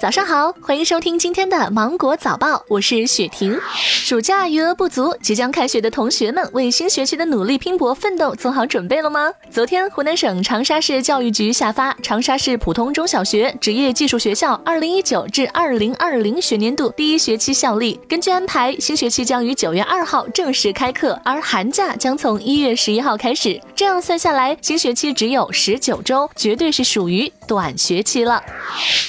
早上好，欢迎收听今天的芒果早报，我是雪婷。暑假余额不足，即将开学的同学们为新学期的努力拼搏奋斗做好准备了吗？昨天，湖南省长沙市教育局下发《长沙市普通中小学职业技术学校2019至2020学年度第一学期效力》，根据安排，新学期将于九月二号正式开课，而寒假将从一月十一号开始。这样算下来，新学期只有十九周，绝对是属于短学期了。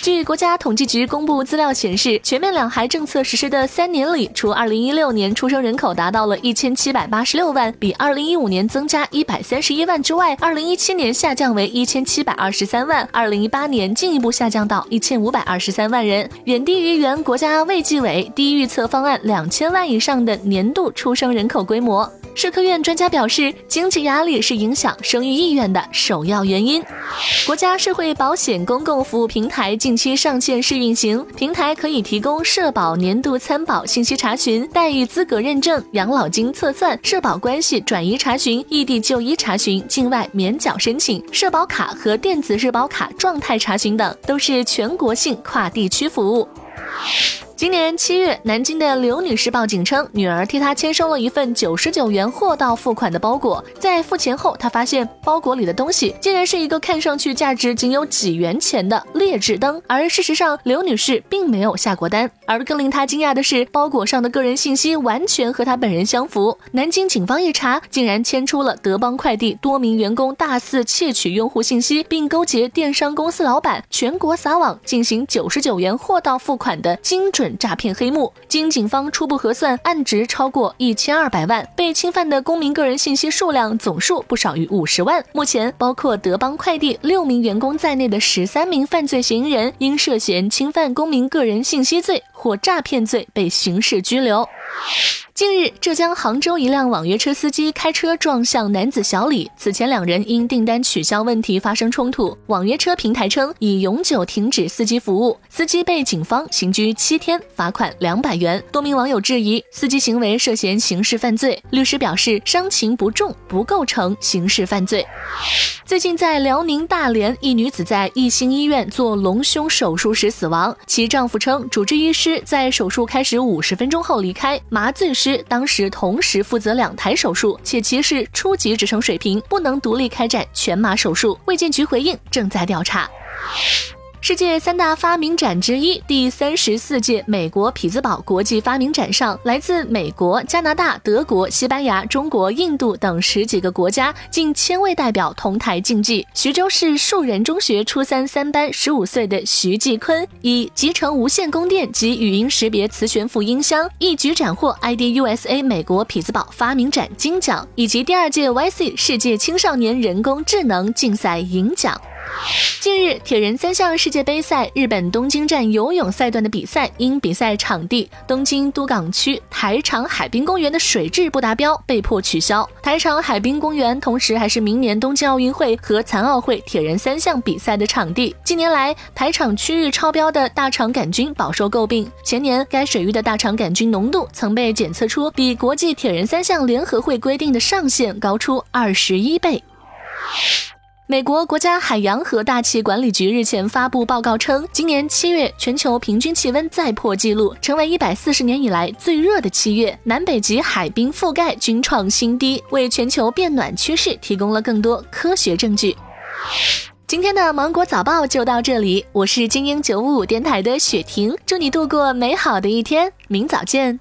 据国家统计局公布资料显示，全面两孩政策实施的三年里，除2016年出生人口达到了一千七百八十六万，比2015年增加一百三十一万之外，2017年下降为一千七百二十三万，2018年进一步下降到一千五百二十三万人，远低于原国家卫计委低预测方案两千万以上的年度出生人口规模。社科院专家表示，经济压力是影响生育意愿的首要原因。国家社会保险公共服务平台近期上线试运行，平台可以提供社保年度参保信息查询、待遇资格认证、养老金测算、社保关系转移查询、异地就医查询、境外免缴申请、社保卡和电子社保卡状态查询等，都是全国性跨地区服务。今年七月，南京的刘女士报警称，女儿替她签收了一份九十九元货到付款的包裹，在付钱后，她发现包裹里的东西竟然是一个看上去价值仅有几元钱的劣质灯，而事实上，刘女士并没有下过单。而更令她惊讶的是，包裹上的个人信息完全和她本人相符。南京警方一查，竟然牵出了德邦快递多名员工大肆窃取用户信息，并勾结电商公司老板，全国撒网进行九十九元货到付款的精准。诈骗黑幕，经警方初步核算，案值超过一千二百万，被侵犯的公民个人信息数量总数不少于五十万。目前，包括德邦快递六名员工在内的十三名犯罪嫌疑人，因涉嫌侵犯公民个人信息罪或诈骗罪被刑事拘留。近日，浙江杭州一辆网约车司机开车撞向男子小李，此前两人因订单取消问题发生冲突。网约车平台称已永久停止司机服务，司机被警方刑拘七天，罚款两百元。多名网友质疑司机行为涉嫌刑事犯罪，律师表示伤情不重，不构成刑事犯罪。最近在辽宁大连，一女子在一星医院做隆胸手术时死亡，其丈夫称主治医师在手术开始五十分钟后离开，麻醉师。当时同时负责两台手术，且其是初级职称水平，不能独立开展全麻手术。卫健局回应，正在调查。世界三大发明展之一，第三十四届美国匹兹堡国际发明展上，来自美国、加拿大、德国、西班牙、中国、印度等十几个国家近千位代表同台竞技。徐州市树人中学初三三班十五岁的徐继坤，以集成无线供电及语音识别磁悬浮音箱，一举斩获 IDUSA 美国匹兹堡发明展金奖，以及第二届 YC 世界青少年人工智能竞赛银奖。近日，铁人三项世界杯赛日本东京站游泳赛段的比赛，因比赛场地东京都港区台场海滨公园的水质不达标，被迫取消。台场海滨公园同时还是明年东京奥运会和残奥会铁人三项比赛的场地。近年来，台场区域超标的大肠杆菌饱受诟病。前年，该水域的大肠杆菌浓度曾被检测出比国际铁人三项联合会规定的上限高出二十一倍。美国国家海洋和大气管理局日前发布报告称，今年七月全球平均气温再破纪录，成为一百四十年以来最热的七月，南北极海冰覆盖均创新低，为全球变暖趋势提供了更多科学证据。今天的芒果早报就到这里，我是精英九五五电台的雪婷，祝你度过美好的一天，明早见。